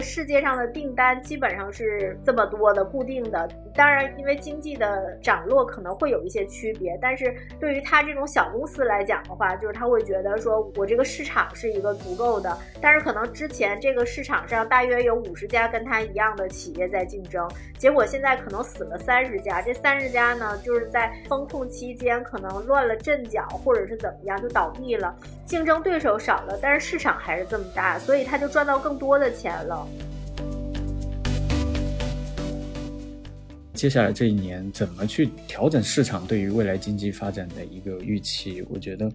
世界上的订单基本上是这么多的固定的。当然，因为经济的涨落可能会有一些区别，但是对于他这种小公司来讲的话，就是他会觉得说我这个市场是一个足够的。但是可能之前这个市场上大约有五十家跟他一样的企业在竞争，结果现在可能死了三十家。这三十家呢，就是在风控期间可能乱了阵脚，或者是怎么样就倒闭了，竞争对手少了，但是市场还是这么大，所以他就赚到更多的钱了。接下来这一年怎么去调整市场对于未来经济发展的一个预期？我觉得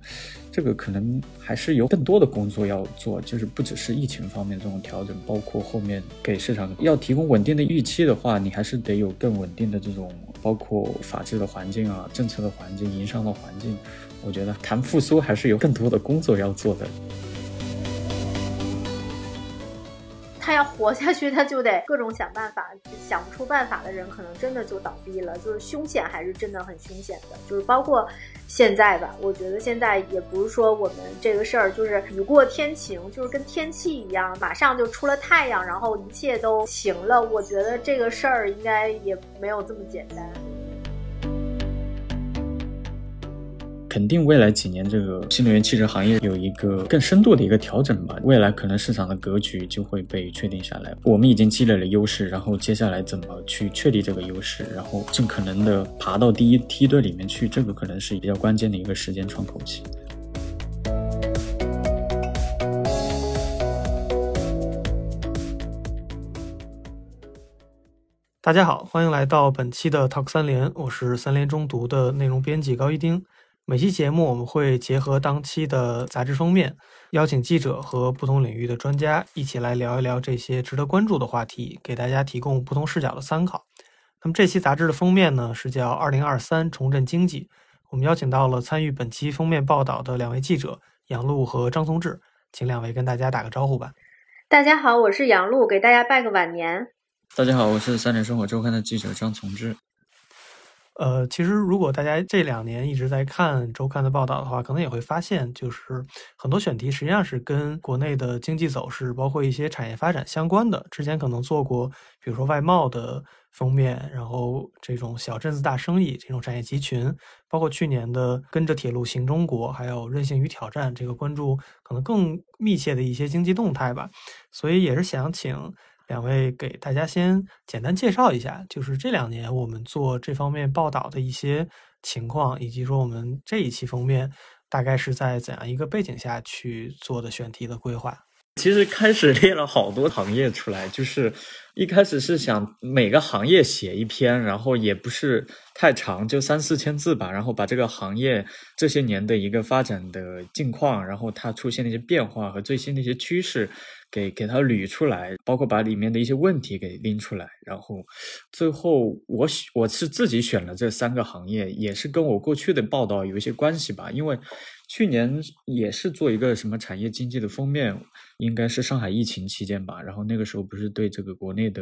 这个可能还是有更多的工作要做，就是不只是疫情方面这种调整，包括后面给市场要提供稳定的预期的话，你还是得有更稳定的这种包括法治的环境啊、政策的环境、营商的环境。我觉得谈复苏还是有更多的工作要做的。他要活下去，他就得各种想办法，想不出办法的人可能真的就倒闭了。就是凶险还是真的很凶险的，就是包括现在吧，我觉得现在也不是说我们这个事儿就是雨过天晴，就是跟天气一样，马上就出了太阳，然后一切都晴了。我觉得这个事儿应该也没有这么简单。肯定未来几年这个新能源汽车行业有一个更深度的一个调整吧。未来可能市场的格局就会被确定下来。我们已经积累了优势，然后接下来怎么去确立这个优势，然后尽可能的爬到第一梯队里面去，这个可能是比较关键的一个时间窗口期。大家好，欢迎来到本期的 Talk 三联，我是三联中读的内容编辑高一丁。每期节目我们会结合当期的杂志封面，邀请记者和不同领域的专家一起来聊一聊这些值得关注的话题，给大家提供不同视角的参考。那么这期杂志的封面呢是叫《二零二三重振经济》，我们邀请到了参与本期封面报道的两位记者杨璐和张从志，请两位跟大家打个招呼吧。大家好，我是杨璐，给大家拜个晚年。大家好，我是三联生活周刊的记者张从志。呃，其实如果大家这两年一直在看周刊的报道的话，可能也会发现，就是很多选题实际上是跟国内的经济走势，包括一些产业发展相关的。之前可能做过，比如说外贸的封面，然后这种小镇子大生意这种产业集群，包括去年的跟着铁路行中国，还有韧性与挑战，这个关注可能更密切的一些经济动态吧。所以也是想请。两位给大家先简单介绍一下，就是这两年我们做这方面报道的一些情况，以及说我们这一期封面大概是在怎样一个背景下去做的选题的规划。其实开始列了好多行业出来，就是一开始是想每个行业写一篇，然后也不是太长，就三四千字吧，然后把这个行业这些年的一个发展的境况，然后它出现的一些变化和最新的一些趋势。给给它捋出来，包括把里面的一些问题给拎出来，然后最后我我是自己选了这三个行业，也是跟我过去的报道有一些关系吧。因为去年也是做一个什么产业经济的封面，应该是上海疫情期间吧。然后那个时候不是对这个国内的。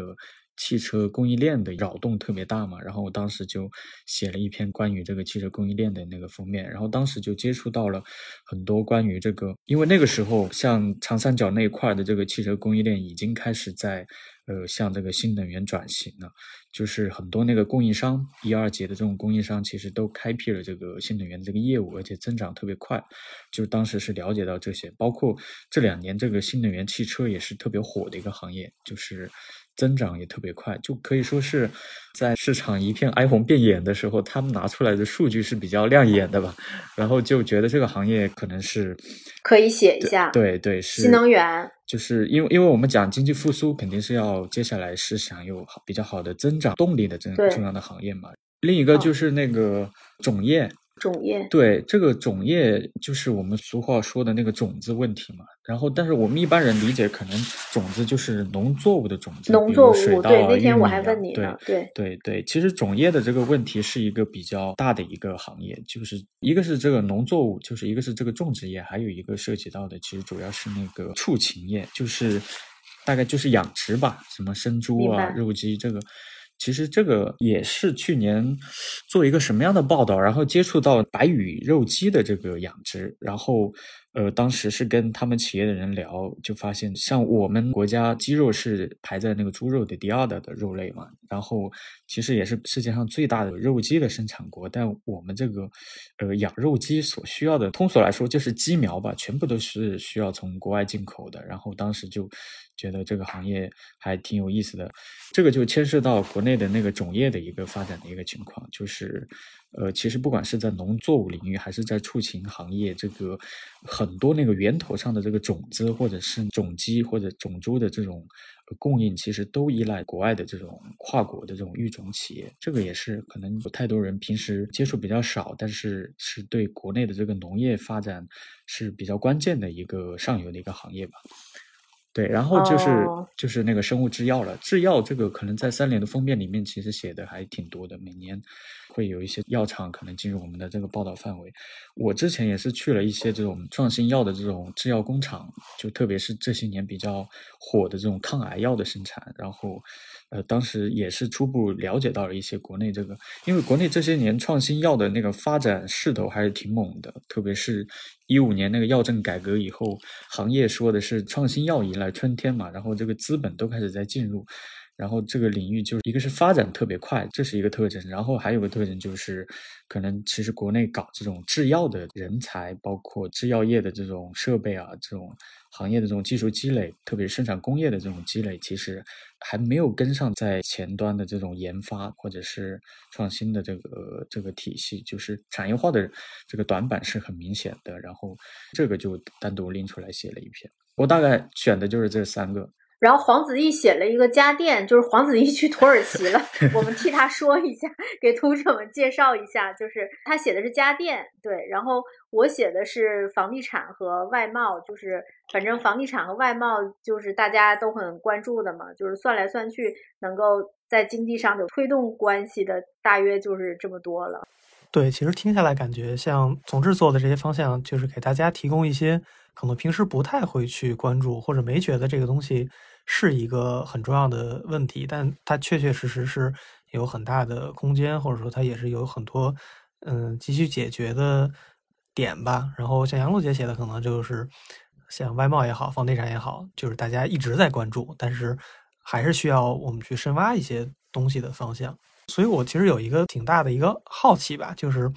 汽车供应链的扰动特别大嘛，然后我当时就写了一篇关于这个汽车供应链的那个封面，然后当时就接触到了很多关于这个，因为那个时候像长三角那一块的这个汽车供应链已经开始在呃向这个新能源转型了，就是很多那个供应商一二级的这种供应商其实都开辟了这个新能源这个业务，而且增长特别快，就当时是了解到这些，包括这两年这个新能源汽车也是特别火的一个行业，就是。增长也特别快，就可以说是在市场一片哀鸿遍野的时候，他们拿出来的数据是比较亮眼的吧。然后就觉得这个行业可能是可以写一下，对对，是新能源，就是因为因为我们讲经济复苏，肯定是要接下来是想有比较好的增长动力的这重要的行业嘛。另一个就是那个种业。种业对这个种业就是我们俗话说的那个种子问题嘛。然后，但是我们一般人理解可能种子就是农作物的种子，农作物。对，那天我还问你呢。对对对，其实种业的这个问题是一个比较大的一个行业，就是一个是这个农作物，就是一个是这个种植业，还有一个涉及到的其实主要是那个畜禽业，就是大概就是养殖吧，什么生猪啊、肉鸡这个。其实这个也是去年做一个什么样的报道，然后接触到白羽肉鸡的这个养殖，然后呃，当时是跟他们企业的人聊，就发现像我们国家鸡肉是排在那个猪肉的第二的的肉类嘛，然后其实也是世界上最大的肉鸡的生产国，但我们这个呃养肉鸡所需要的，通俗来说就是鸡苗吧，全部都是需要从国外进口的，然后当时就。觉得这个行业还挺有意思的，这个就牵涉到国内的那个种业的一个发展的一个情况，就是，呃，其实不管是在农作物领域，还是在畜禽行业，这个很多那个源头上的这个种子，或者是种鸡或者种猪的这种供应，其实都依赖国外的这种跨国的这种育种企业。这个也是可能有太多人平时接触比较少，但是是对国内的这个农业发展是比较关键的一个上游的一个行业吧。对，然后就是就是那个生物制药了。制药这个可能在三联的封面里面其实写的还挺多的，每年会有一些药厂可能进入我们的这个报道范围。我之前也是去了一些这种创新药的这种制药工厂，就特别是这些年比较火的这种抗癌药的生产，然后。呃，当时也是初步了解到了一些国内这个，因为国内这些年创新药的那个发展势头还是挺猛的，特别是一五年那个药政改革以后，行业说的是创新药迎来春天嘛，然后这个资本都开始在进入。然后这个领域就是一个是发展特别快，这是一个特征。然后还有个特征就是，可能其实国内搞这种制药的人才，包括制药业的这种设备啊，这种行业的这种技术积累，特别是生产工业的这种积累，其实还没有跟上在前端的这种研发或者是创新的这个这个体系，就是产业化的这个短板是很明显的。然后这个就单独拎出来写了一篇，我大概选的就是这三个。然后黄子毅写了一个家电，就是黄子毅去土耳其了，我们替他说一下，给读者们介绍一下，就是他写的是家电，对。然后我写的是房地产和外贸，就是反正房地产和外贸就是大家都很关注的嘛，就是算来算去能够在经济上有推动关系的，大约就是这么多了。对，其实听下来感觉像总制做的这些方向，就是给大家提供一些可能平时不太会去关注或者没觉得这个东西。是一个很重要的问题，但它确确实实是有很大的空间，或者说它也是有很多嗯急需解决的点吧。然后像杨璐姐写的，可能就是像外贸也好，房地产也好，就是大家一直在关注，但是还是需要我们去深挖一些东西的方向。所以我其实有一个挺大的一个好奇吧，就是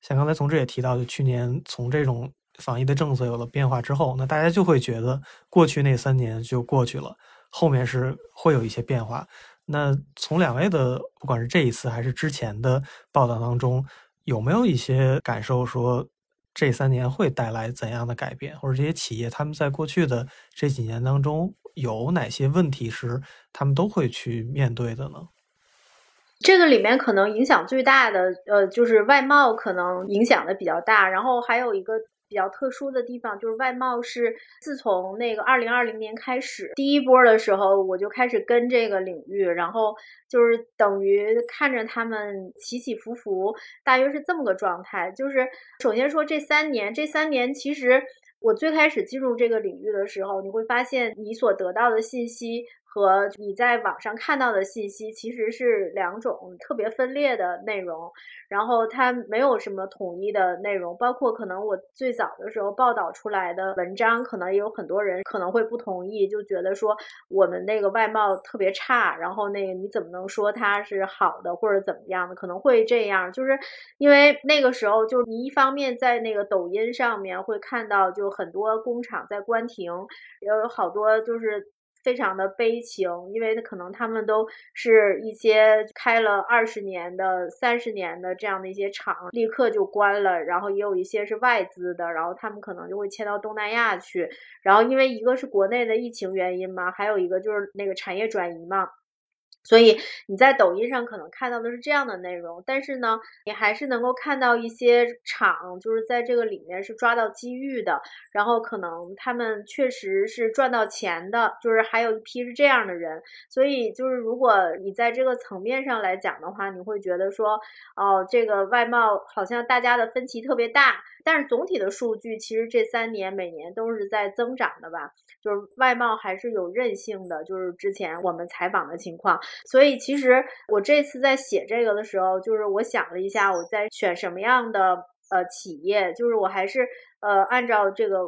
像刚才从这也提到，就去年从这种防疫的政策有了变化之后，那大家就会觉得过去那三年就过去了。后面是会有一些变化。那从两位的不管是这一次还是之前的报道当中，有没有一些感受说这三年会带来怎样的改变，或者这些企业他们在过去的这几年当中有哪些问题是他们都会去面对的呢？这个里面可能影响最大的，呃，就是外贸可能影响的比较大，然后还有一个。比较特殊的地方就是外贸是自从那个二零二零年开始第一波的时候，我就开始跟这个领域，然后就是等于看着他们起起伏伏，大约是这么个状态。就是首先说这三年，这三年其实我最开始进入这个领域的时候，你会发现你所得到的信息。和你在网上看到的信息其实是两种特别分裂的内容，然后它没有什么统一的内容，包括可能我最早的时候报道出来的文章，可能也有很多人可能会不同意，就觉得说我们那个外贸特别差，然后那个你怎么能说它是好的或者怎么样的？可能会这样，就是因为那个时候就是你一方面在那个抖音上面会看到就很多工厂在关停，也有好多就是。非常的悲情，因为可能他们都是一些开了二十年的、三十年的这样的一些厂，立刻就关了。然后也有一些是外资的，然后他们可能就会迁到东南亚去。然后因为一个是国内的疫情原因嘛，还有一个就是那个产业转移嘛。所以你在抖音上可能看到的是这样的内容，但是呢，你还是能够看到一些厂就是在这个里面是抓到机遇的，然后可能他们确实是赚到钱的，就是还有一批是这样的人。所以就是如果你在这个层面上来讲的话，你会觉得说，哦，这个外贸好像大家的分歧特别大，但是总体的数据其实这三年每年都是在增长的吧，就是外贸还是有韧性的，就是之前我们采访的情况。所以其实我这次在写这个的时候，就是我想了一下，我在选什么样的呃企业，就是我还是呃按照这个，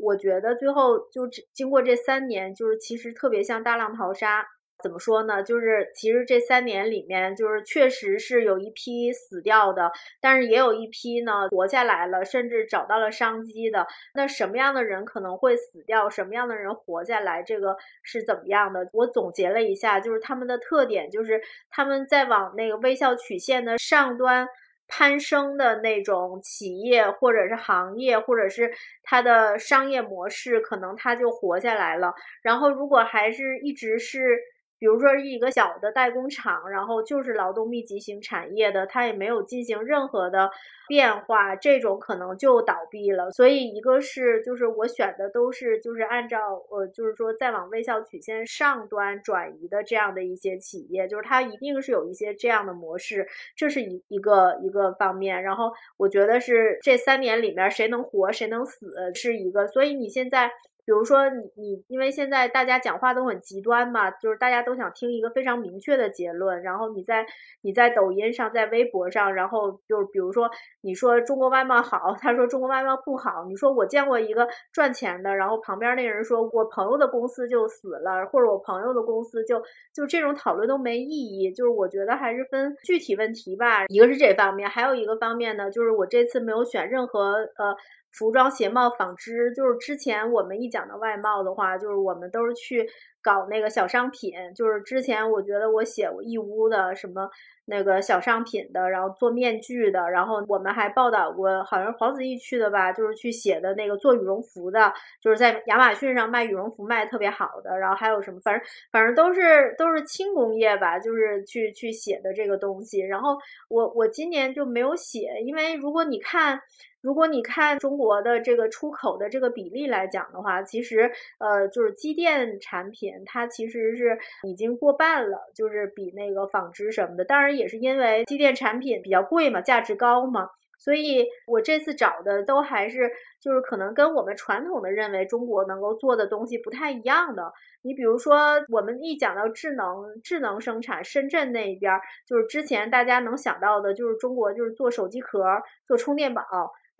我觉得最后就经过这三年，就是其实特别像大浪淘沙。怎么说呢？就是其实这三年里面，就是确实是有一批死掉的，但是也有一批呢活下来了，甚至找到了商机的。那什么样的人可能会死掉？什么样的人活下来？这个是怎么样的？我总结了一下，就是他们的特点，就是他们在往那个微笑曲线的上端攀升的那种企业，或者是行业，或者是它的商业模式，可能它就活下来了。然后如果还是一直是。比如说一个小的代工厂，然后就是劳动密集型产业的，它也没有进行任何的变化，这种可能就倒闭了。所以一个是就是我选的都是就是按照呃就是说再往微笑曲线上端转移的这样的一些企业，就是它一定是有一些这样的模式，这是一一个一个方面。然后我觉得是这三年里面谁能活谁能死是一个，所以你现在。比如说你你，因为现在大家讲话都很极端嘛，就是大家都想听一个非常明确的结论。然后你在你在抖音上，在微博上，然后就是比如说你说中国外贸好，他说中国外贸不好。你说我见过一个赚钱的，然后旁边那人说我朋友的公司就死了，或者我朋友的公司就就这种讨论都没意义。就是我觉得还是分具体问题吧。一个是这方面，还有一个方面呢，就是我这次没有选任何呃。服装、鞋帽、纺织，就是之前我们一讲到外贸的话，就是我们都是去搞那个小商品。就是之前我觉得我写过义乌的什么那个小商品的，然后做面具的，然后我们还报道过，好像黄子毅去的吧，就是去写的那个做羽绒服的，就是在亚马逊上卖羽绒服卖特别好的。然后还有什么，反正反正都是都是轻工业吧，就是去去写的这个东西。然后我我今年就没有写，因为如果你看。如果你看中国的这个出口的这个比例来讲的话，其实呃就是机电产品它其实是已经过半了，就是比那个纺织什么的。当然也是因为机电产品比较贵嘛，价值高嘛。所以我这次找的都还是就是可能跟我们传统的认为中国能够做的东西不太一样的。你比如说，我们一讲到智能智能生产，深圳那边就是之前大家能想到的就是中国就是做手机壳、做充电宝。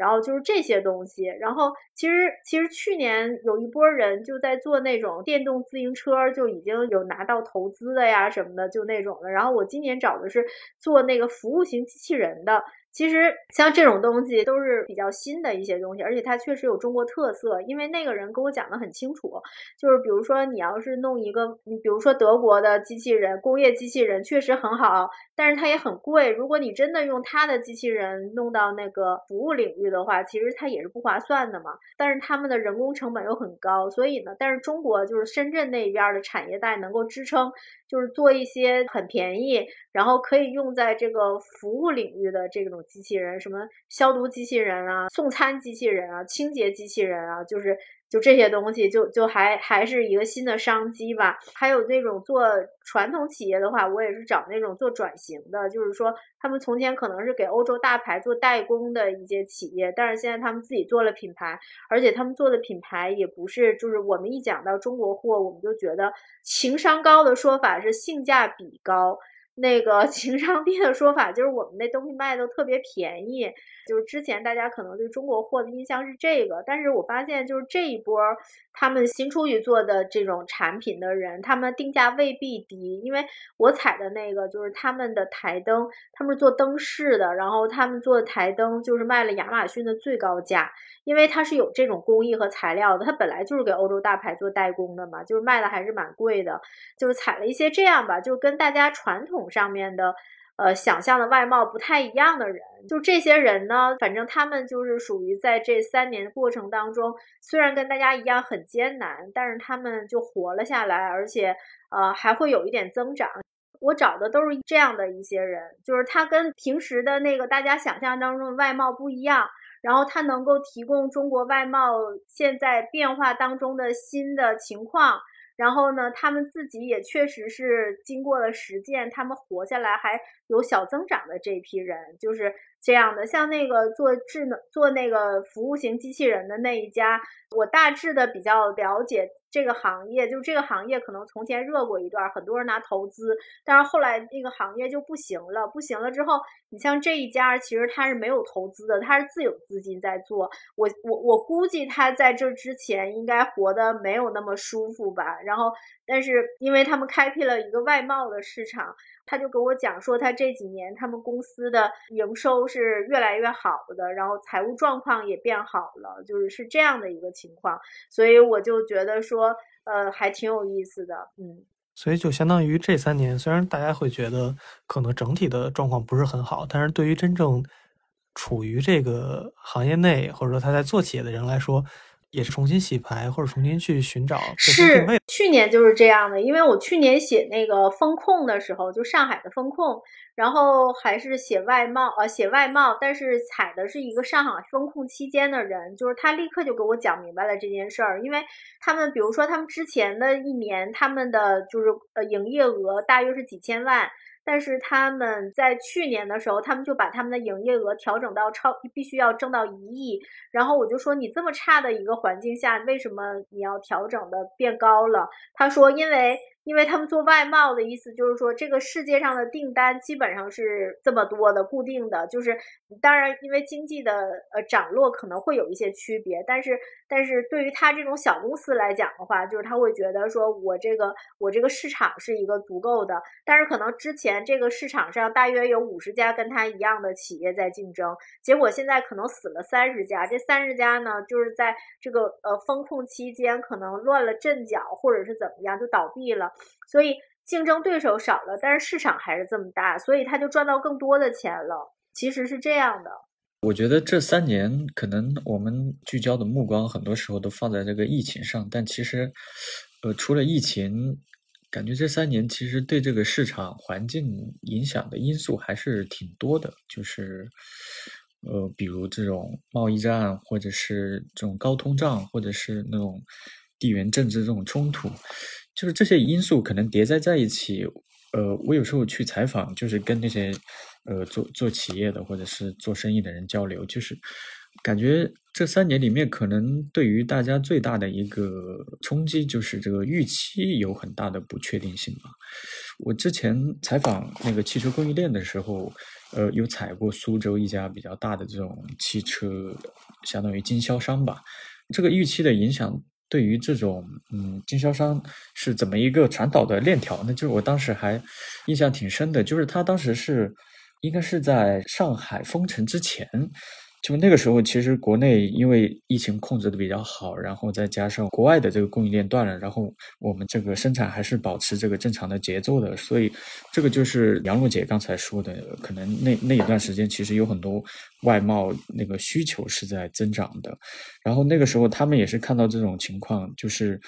然后就是这些东西，然后其实其实去年有一波人就在做那种电动自行车，就已经有拿到投资的呀什么的，就那种的。然后我今年找的是做那个服务型机器人的。其实像这种东西都是比较新的一些东西，而且它确实有中国特色。因为那个人跟我讲的很清楚，就是比如说你要是弄一个，你比如说德国的机器人，工业机器人确实很好，但是它也很贵。如果你真的用它的机器人弄到那个服务领域的话，其实它也是不划算的嘛。但是他们的人工成本又很高，所以呢，但是中国就是深圳那边的产业带能够支撑。就是做一些很便宜，然后可以用在这个服务领域的这种机器人，什么消毒机器人啊、送餐机器人啊、清洁机器人啊，就是就这些东西，就就还还是一个新的商机吧。还有那种做传统企业的话，我也是找那种做转型的，就是说他们从前可能是给欧洲大牌做代工的一些企业，但是现在他们自己做了品牌，而且他们做的品牌也不是就是我们一讲到中国货，我们就觉得情商高的说法。是性价比高，那个情商低的说法就是我们那东西卖的都特别便宜。就是之前大家可能对中国货的印象是这个，但是我发现就是这一波他们新出去做的这种产品的人，他们定价未必低，因为我采的那个就是他们的台灯，他们是做灯饰的，然后他们做的台灯就是卖了亚马逊的最高价，因为它是有这种工艺和材料的，它本来就是给欧洲大牌做代工的嘛，就是卖的还是蛮贵的，就是采了一些这样吧，就跟大家传统上面的。呃，想象的外貌不太一样的人，就这些人呢，反正他们就是属于在这三年过程当中，虽然跟大家一样很艰难，但是他们就活了下来，而且呃还会有一点增长。我找的都是这样的一些人，就是他跟平时的那个大家想象当中的外貌不一样，然后他能够提供中国外贸现在变化当中的新的情况。然后呢，他们自己也确实是经过了实践，他们活下来还有小增长的这一批人，就是这样的，像那个做智能做那个服务型机器人的那一家，我大致的比较了解。这个行业就这个行业可能从前热过一段，很多人拿投资，但是后来那个行业就不行了。不行了之后，你像这一家，其实他是没有投资的，他是自有资金在做。我我我估计他在这之前应该活得没有那么舒服吧。然后，但是因为他们开辟了一个外贸的市场。他就跟我讲说，他这几年他们公司的营收是越来越好的，然后财务状况也变好了，就是是这样的一个情况，所以我就觉得说，呃，还挺有意思的，嗯。所以就相当于这三年，虽然大家会觉得可能整体的状况不是很好，但是对于真正处于这个行业内或者说他在做企业的人来说。也是重新洗牌，或者重新去寻找是去年就是这样的，因为我去年写那个风控的时候，就上海的风控，然后还是写外贸，呃，写外贸，但是采的是一个上海风控期间的人，就是他立刻就给我讲明白了这件事儿，因为他们比如说他们之前的一年，他们的就是呃营业额大约是几千万。但是他们在去年的时候，他们就把他们的营业额调整到超必须要挣到一亿。然后我就说，你这么差的一个环境下，为什么你要调整的变高了？他说，因为。因为他们做外贸的意思就是说，这个世界上的订单基本上是这么多的固定的，就是当然因为经济的呃涨落可能会有一些区别，但是但是对于他这种小公司来讲的话，就是他会觉得说我这个我这个市场是一个足够的，但是可能之前这个市场上大约有五十家跟他一样的企业在竞争，结果现在可能死了三十家，这三十家呢就是在这个呃风控期间可能乱了阵脚，或者是怎么样就倒闭了。所以竞争对手少了，但是市场还是这么大，所以他就赚到更多的钱了。其实是这样的。我觉得这三年可能我们聚焦的目光很多时候都放在这个疫情上，但其实，呃，除了疫情，感觉这三年其实对这个市场环境影响的因素还是挺多的。就是，呃，比如这种贸易战，或者是这种高通胀，或者是那种地缘政治这种冲突。就是这些因素可能叠加在一起，呃，我有时候去采访，就是跟那些呃做做企业的或者是做生意的人交流，就是感觉这三年里面，可能对于大家最大的一个冲击，就是这个预期有很大的不确定性吧。我之前采访那个汽车供应链的时候，呃，有采过苏州一家比较大的这种汽车，相当于经销商吧，这个预期的影响。对于这种嗯经销商是怎么一个传导的链条呢？就是我当时还印象挺深的，就是他当时是应该是在上海封城之前。就那个时候，其实国内因为疫情控制的比较好，然后再加上国外的这个供应链断了，然后我们这个生产还是保持这个正常的节奏的，所以这个就是杨璐姐刚才说的，可能那那一段时间其实有很多外贸那个需求是在增长的，然后那个时候他们也是看到这种情况，就是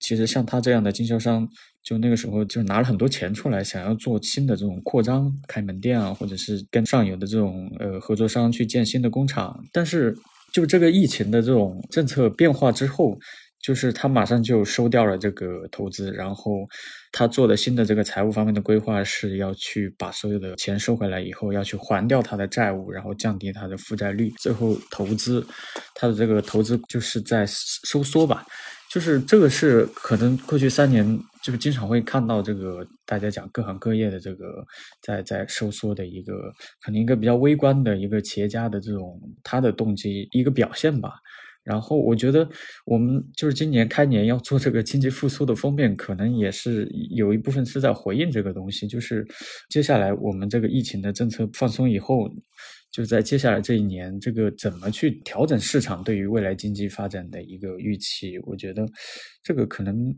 其实像他这样的经销商。就那个时候，就拿了很多钱出来，想要做新的这种扩张，开门店啊，或者是跟上游的这种呃合作商去建新的工厂。但是，就这个疫情的这种政策变化之后，就是他马上就收掉了这个投资，然后他做的新的这个财务方面的规划是要去把所有的钱收回来以后，要去还掉他的债务，然后降低他的负债率，最后投资他的这个投资就是在收缩吧。就是这个是可能过去三年就是经常会看到这个大家讲各行各业的这个在在收缩的一个可能一个比较微观的一个企业家的这种他的动机一个表现吧。然后我觉得我们就是今年开年要做这个经济复苏的封面，可能也是有一部分是在回应这个东西。就是接下来我们这个疫情的政策放松以后。就在接下来这一年，这个怎么去调整市场对于未来经济发展的一个预期？我觉得这个可能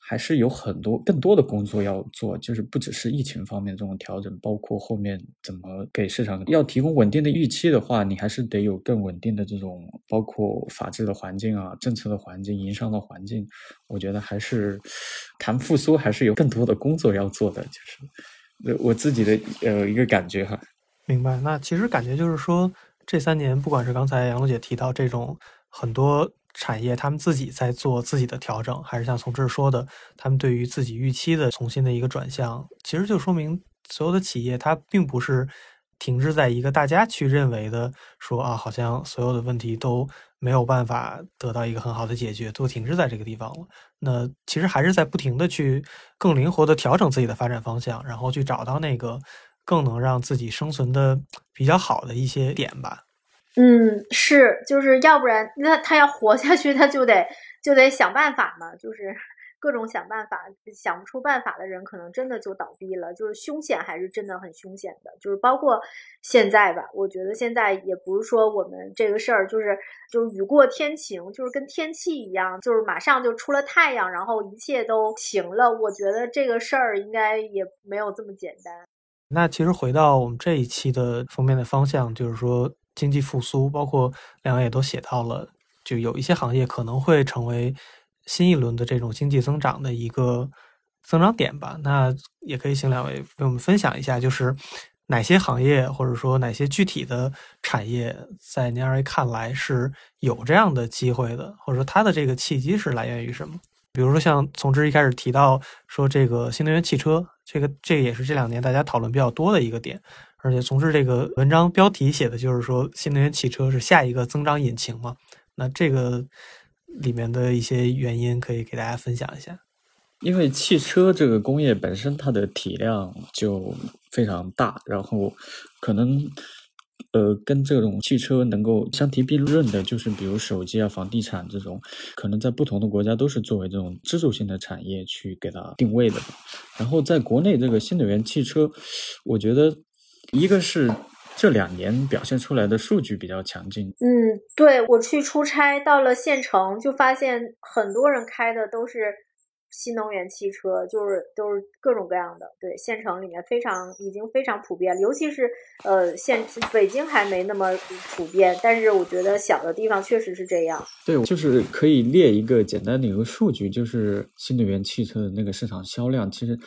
还是有很多更多的工作要做，就是不只是疫情方面这种调整，包括后面怎么给市场要提供稳定的预期的话，你还是得有更稳定的这种包括法治的环境啊、政策的环境、营商的环境。我觉得还是谈复苏还是有更多的工作要做的，就是我自己的呃一个感觉哈。明白，那其实感觉就是说，这三年不管是刚才杨璐姐提到这种很多产业他们自己在做自己的调整，还是像从这说的，他们对于自己预期的重新的一个转向，其实就说明所有的企业它并不是停滞在一个大家去认为的说啊，好像所有的问题都没有办法得到一个很好的解决，都停滞在这个地方了。那其实还是在不停的去更灵活的调整自己的发展方向，然后去找到那个更能让自己生存的比较好的一些点吧。嗯，是，就是要不然那他要活下去，他就得就得想办法嘛，就是。各种想办法，想不出办法的人，可能真的就倒闭了。就是凶险，还是真的很凶险的。就是包括现在吧，我觉得现在也不是说我们这个事儿，就是就雨过天晴，就是跟天气一样，就是马上就出了太阳，然后一切都晴了。我觉得这个事儿应该也没有这么简单。那其实回到我们这一期的封面的方向，就是说经济复苏，包括两位也都写到了，就有一些行业可能会成为。新一轮的这种经济增长的一个增长点吧，那也可以请两位为我们分享一下，就是哪些行业或者说哪些具体的产业，在您二位看来是有这样的机会的，或者说它的这个契机是来源于什么？比如说像从之一开始提到说这个新能源汽车，这个这个也是这两年大家讨论比较多的一个点，而且从事这个文章标题写的就是说新能源汽车是下一个增长引擎嘛，那这个。里面的一些原因可以给大家分享一下。因为汽车这个工业本身它的体量就非常大，然后可能呃跟这种汽车能够相提并论的，就是比如手机啊、房地产这种，可能在不同的国家都是作为这种支柱性的产业去给它定位的。然后在国内这个新能源汽车，我觉得一个是。这两年表现出来的数据比较强劲。嗯，对我去出差到了县城，就发现很多人开的都是。新能源汽车就是都是各种各样的，对县城里面非常已经非常普遍，尤其是呃县北京还没那么普遍，但是我觉得小的地方确实是这样。对，就是可以列一个简单的一个数据，就是新能源汽车的那个市场销量，其实，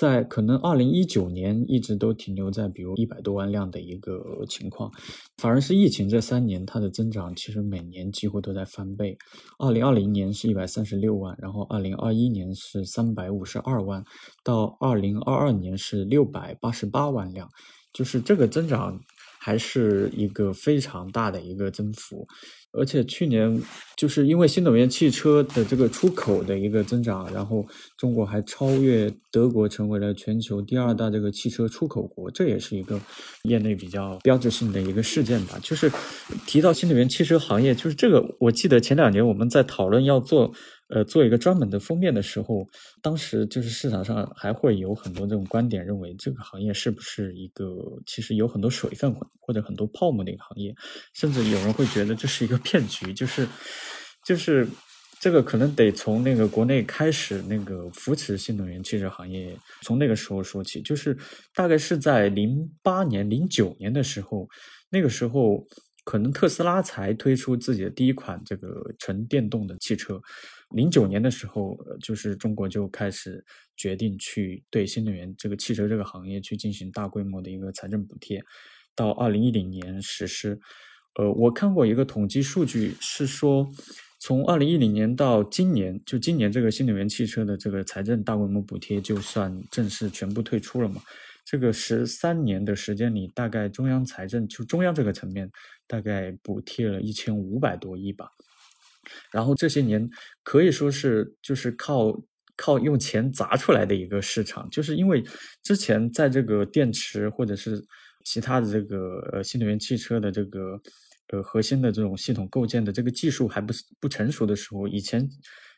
在可能二零一九年一直都停留在比如一百多万辆的一个情况，反而是疫情这三年它的增长其实每年几乎都在翻倍，二零二零年是一百三十六万，然后二零二一年。是三百五十二万，到二零二二年是六百八十八万辆，就是这个增长还是一个非常大的一个增幅。而且去年就是因为新能源汽车的这个出口的一个增长，然后中国还超越德国成为了全球第二大这个汽车出口国，这也是一个业内比较标志性的一个事件吧。就是提到新能源汽车行业，就是这个，我记得前两年我们在讨论要做。呃，做一个专门的封面的时候，当时就是市场上还会有很多这种观点，认为这个行业是不是一个其实有很多水分或者很多泡沫的一个行业，甚至有人会觉得这是一个骗局，就是就是这个可能得从那个国内开始那个扶持新能源汽车行业，从那个时候说起，就是大概是在零八年、零九年的时候，那个时候可能特斯拉才推出自己的第一款这个纯电动的汽车。零九年的时候，就是中国就开始决定去对新能源这个汽车这个行业去进行大规模的一个财政补贴，到二零一零年实施。呃，我看过一个统计数据，是说从二零一零年到今年，就今年这个新能源汽车的这个财政大规模补贴就算正式全部退出了嘛？这个十三年的时间里，大概中央财政就中央这个层面，大概补贴了一千五百多亿吧。然后这些年可以说是就是靠靠用钱砸出来的一个市场，就是因为之前在这个电池或者是其他的这个呃新能源汽车的这个呃核心的这种系统构建的这个技术还不不成熟的时候，以前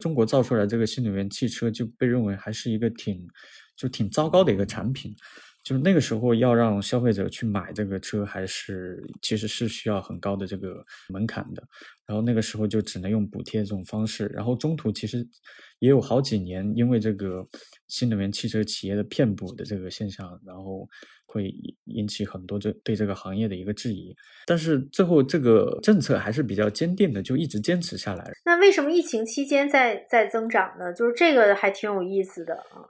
中国造出来这个新能源汽车就被认为还是一个挺就挺糟糕的一个产品。就是那个时候要让消费者去买这个车，还是其实是需要很高的这个门槛的。然后那个时候就只能用补贴这种方式。然后中途其实也有好几年，因为这个新能源汽车企业的骗补的这个现象，然后会引起很多这对这个行业的一个质疑。但是最后这个政策还是比较坚定的，就一直坚持下来。那为什么疫情期间在在增长呢？就是这个还挺有意思的啊。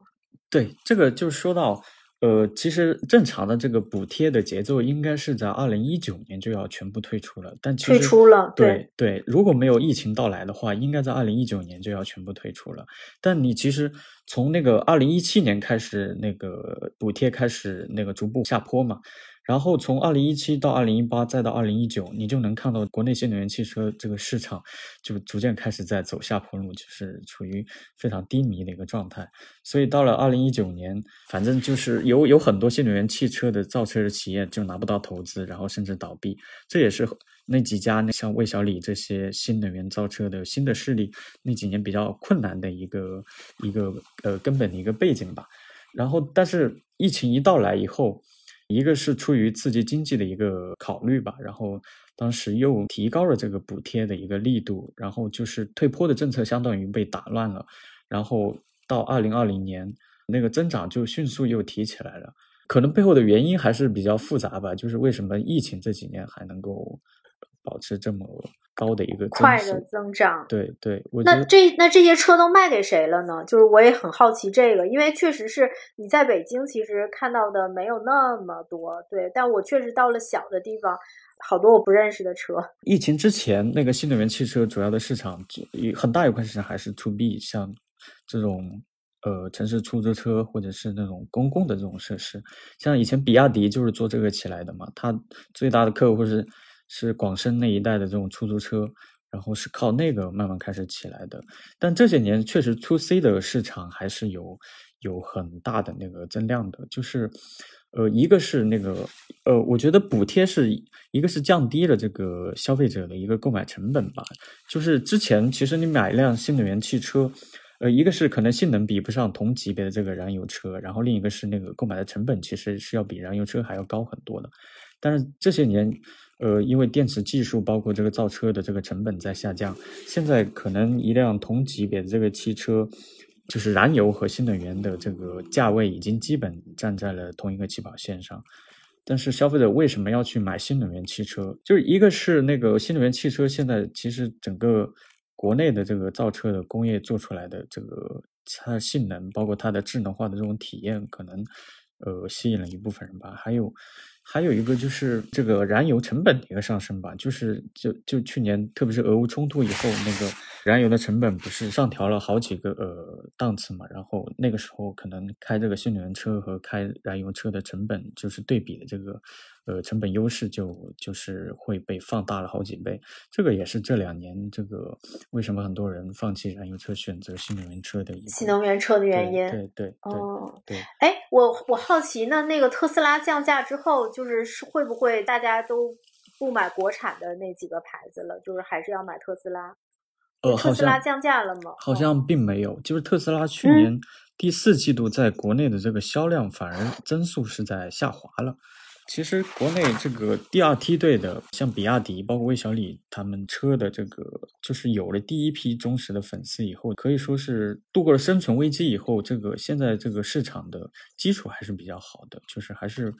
对，这个就说到。呃，其实正常的这个补贴的节奏应该是在二零一九年就要全部退出了，但退出了，对对，如果没有疫情到来的话，应该在二零一九年就要全部退出了。但你其实从那个二零一七年开始，那个补贴开始那个逐步下坡嘛，然后从二零一七到二零一八，再到二零一九，你就能看到国内新能源汽车这个市场就逐渐开始在走下坡路，就是处于非常低迷的一个状态。所以到了二零一九年，反正就是有有很多新能源汽车的造车的企业就拿不到投资，然后甚至倒闭。这也是那几家那像魏小李这些新能源造车的新的势力那几年比较困难的一个一个呃根本的一个背景吧。然后，但是疫情一到来以后。一个是出于刺激经济的一个考虑吧，然后当时又提高了这个补贴的一个力度，然后就是退坡的政策相当于被打乱了，然后到二零二零年那个增长就迅速又提起来了，可能背后的原因还是比较复杂吧，就是为什么疫情这几年还能够保持这么。高的一个快的增长，对对，那这那这些车都卖给谁了呢？就是我也很好奇这个，因为确实是你在北京其实看到的没有那么多，对，但我确实到了小的地方，好多我不认识的车。疫情之前，那个新能源汽车主要的市场，很大一块市场还是 to B，像这种呃城市出租车或者是那种公共的这种设施，像以前比亚迪就是做这个起来的嘛，它最大的客户是。是广深那一带的这种出租车，然后是靠那个慢慢开始起来的。但这些年确实 to C 的市场还是有有很大的那个增量的。就是，呃，一个是那个，呃，我觉得补贴是一个是降低了这个消费者的一个购买成本吧。就是之前其实你买一辆新能源汽车，呃，一个是可能性能比不上同级别的这个燃油车，然后另一个是那个购买的成本其实是要比燃油车还要高很多的。但是这些年。呃，因为电池技术包括这个造车的这个成本在下降，现在可能一辆同级别的这个汽车，就是燃油和新能源的这个价位已经基本站在了同一个起跑线上。但是消费者为什么要去买新能源汽车？就是一个是那个新能源汽车现在其实整个国内的这个造车的工业做出来的这个它的性能，包括它的智能化的这种体验，可能呃吸引了一部分人吧。还有。还有一个就是这个燃油成本的一个上升吧，就是就就去年，特别是俄乌冲突以后，那个燃油的成本不是上调了好几个呃档次嘛，然后那个时候可能开这个新能源车和开燃油车的成本就是对比的这个。呃，成本优势就就是会被放大了好几倍，这个也是这两年这个为什么很多人放弃燃油车选择新能源车的一个新能源车的原因。对对哦，对。哎，我我好奇，那那个特斯拉降价之后，就是会不会大家都不买国产的那几个牌子了？就是还是要买特斯拉？呃，特斯拉降价了吗？好像并没有，就是特斯拉去年第四季度在国内的这个销量反而增速是在下滑了。其实国内这个第二梯队的，像比亚迪，包括魏小李他们车的这个，就是有了第一批忠实的粉丝以后，可以说是度过了生存危机以后，这个现在这个市场的基础还是比较好的，就是还是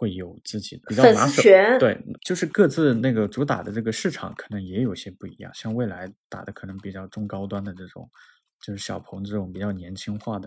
会有自己的比较拿手。对，就是各自那个主打的这个市场可能也有些不一样，像未来打的可能比较中高端的这种。就是小鹏这种比较年轻化的，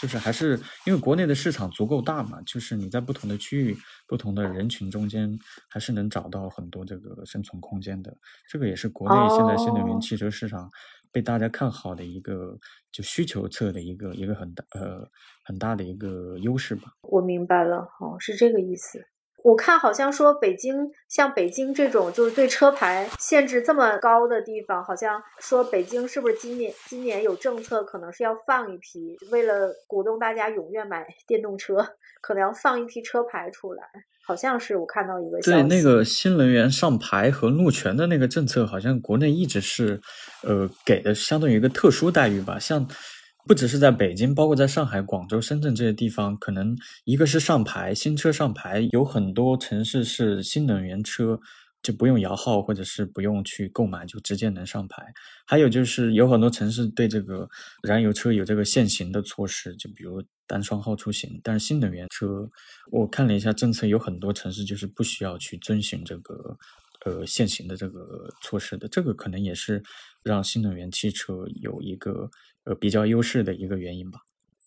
就是还是因为国内的市场足够大嘛，就是你在不同的区域、不同的人群中间，还是能找到很多这个生存空间的。这个也是国内现在新能源汽车市场被大家看好的一个就需求侧的一个一个很大呃很大的一个优势吧。我明白了，哦，是这个意思。我看好像说北京像北京这种就是对车牌限制这么高的地方，好像说北京是不是今年今年有政策，可能是要放一批，为了鼓动大家踊跃买电动车，可能要放一批车牌出来。好像是我看到一个对那个新能源上牌和路权的那个政策，好像国内一直是呃给的相当于一个特殊待遇吧，像。不只是在北京，包括在上海、广州、深圳这些地方，可能一个是上牌，新车上牌，有很多城市是新能源车就不用摇号，或者是不用去购买，就直接能上牌。还有就是有很多城市对这个燃油车有这个限行的措施，就比如单双号出行。但是新能源车，我看了一下政策，有很多城市就是不需要去遵循这个呃限行的这个措施的。这个可能也是让新能源汽车有一个。呃，比较优势的一个原因吧。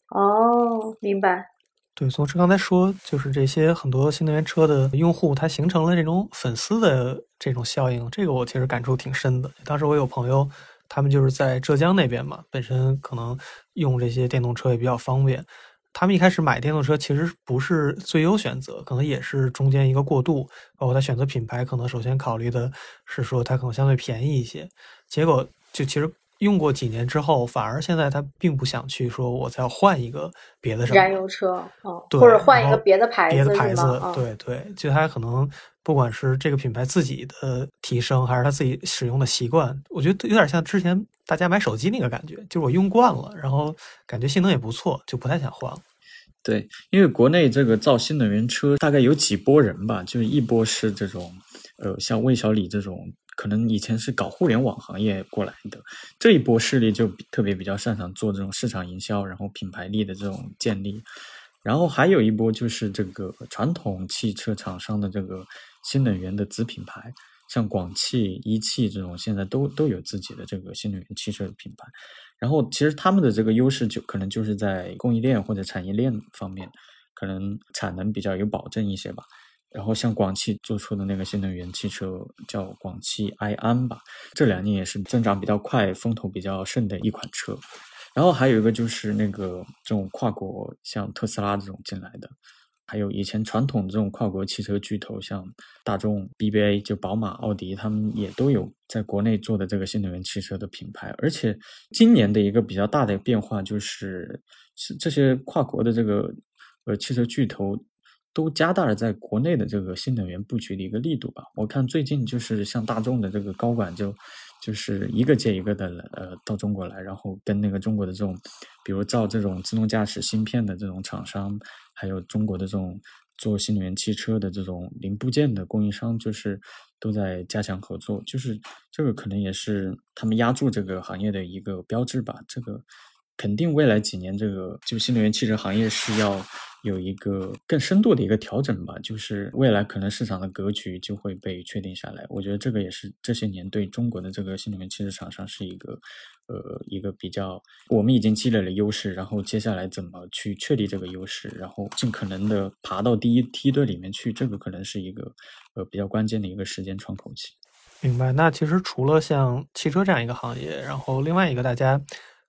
哦，明白。对，总之刚才说，就是这些很多新能源车的用户，他形成了这种粉丝的这种效应，这个我其实感触挺深的。当时我有朋友，他们就是在浙江那边嘛，本身可能用这些电动车也比较方便，他们一开始买电动车其实不是最优选择，可能也是中间一个过渡。包括他选择品牌，可能首先考虑的是说它可能相对便宜一些。结果就其实用过几年之后，反而现在他并不想去说我再换一个别的什么燃油车，哦，对或者换一个别的牌子，别的牌子对对，就他可能不管是这个品牌自己的提升，还是他自己使用的习惯，我觉得有点像之前大家买手机那个感觉，就是我用惯了，然后感觉性能也不错，就不太想换了。对，因为国内这个造新能源车大概有几波人吧，就是一波是这种，呃，像魏小李这种，可能以前是搞互联网行业过来的，这一波势力就特别比较擅长做这种市场营销，然后品牌力的这种建立。然后还有一波就是这个传统汽车厂商的这个新能源的子品牌，像广汽、一汽这种，现在都都有自己的这个新能源汽车的品牌。然后其实他们的这个优势就可能就是在供应链或者产业链方面，可能产能比较有保证一些吧。然后像广汽做出的那个新能源汽车叫广汽埃安吧，这两年也是增长比较快、风头比较盛的一款车。然后还有一个就是那个这种跨国，像特斯拉这种进来的，还有以前传统的这种跨国汽车巨头，像大众、BBA 就宝马、奥迪，他们也都有在国内做的这个新能源汽车的品牌。而且今年的一个比较大的变化就是，是这些跨国的这个呃汽车巨头都加大了在国内的这个新能源布局的一个力度吧。我看最近就是像大众的这个高管就就是一个接一个的呃到中国来，然后跟那个中国的这种，比如造这种自动驾驶芯片的这种厂商，还有中国的这种做新能源汽车的这种零部件的供应商，就是都在加强合作。就是这个可能也是他们压住这个行业的一个标志吧。这个肯定未来几年，这个就新能源汽车行业是要有一个更深度的一个调整吧。就是未来可能市场的格局就会被确定下来。我觉得这个也是这些年对中国的这个新能源汽车厂商是一个呃一个比较，我们已经积累了优势，然后接下来怎么去确立这个优势，然后尽可能的爬到第一梯队里面去，这个可能是一个呃比较关键的一个时间窗口期。明白。那其实除了像汽车这样一个行业，然后另外一个大家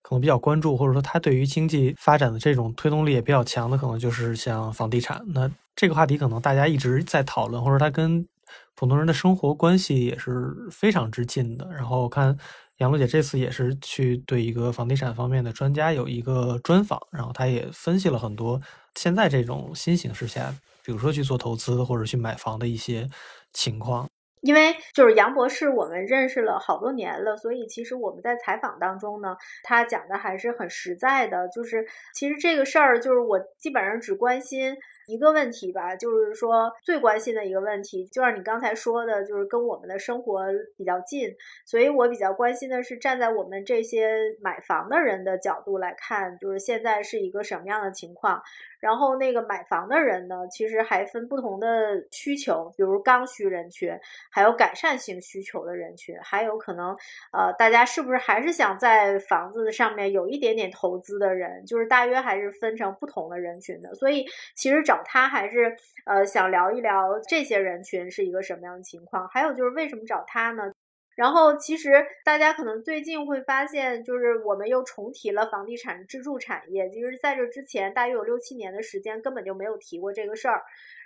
可能比较关注，或者说它对于经济发展的这种推动力也比较强的，可能就是像房地产。那这个话题可能大家一直在讨论，或者它跟普通人的生活关系也是非常之近的。然后我看杨璐姐这次也是去对一个房地产方面的专家有一个专访，然后她也分析了很多现在这种新形势下，比如说去做投资或者去买房的一些情况。因为就是杨博士，我们认识了好多年了，所以其实我们在采访当中呢，他讲的还是很实在的。就是其实这个事儿，就是我基本上只关心一个问题吧，就是说最关心的一个问题，就是你刚才说的，就是跟我们的生活比较近，所以我比较关心的是站在我们这些买房的人的角度来看，就是现在是一个什么样的情况。然后那个买房的人呢，其实还分不同的需求，比如刚需人群，还有改善型需求的人群，还有可能呃，大家是不是还是想在房子上面有一点点投资的人，就是大约还是分成不同的人群的。所以其实找他还是呃想聊一聊这些人群是一个什么样的情况，还有就是为什么找他呢？然后，其实大家可能最近会发现，就是我们又重提了房地产支柱产业。其实在这之前，大约有六七年的时间，根本就没有提过这个事儿。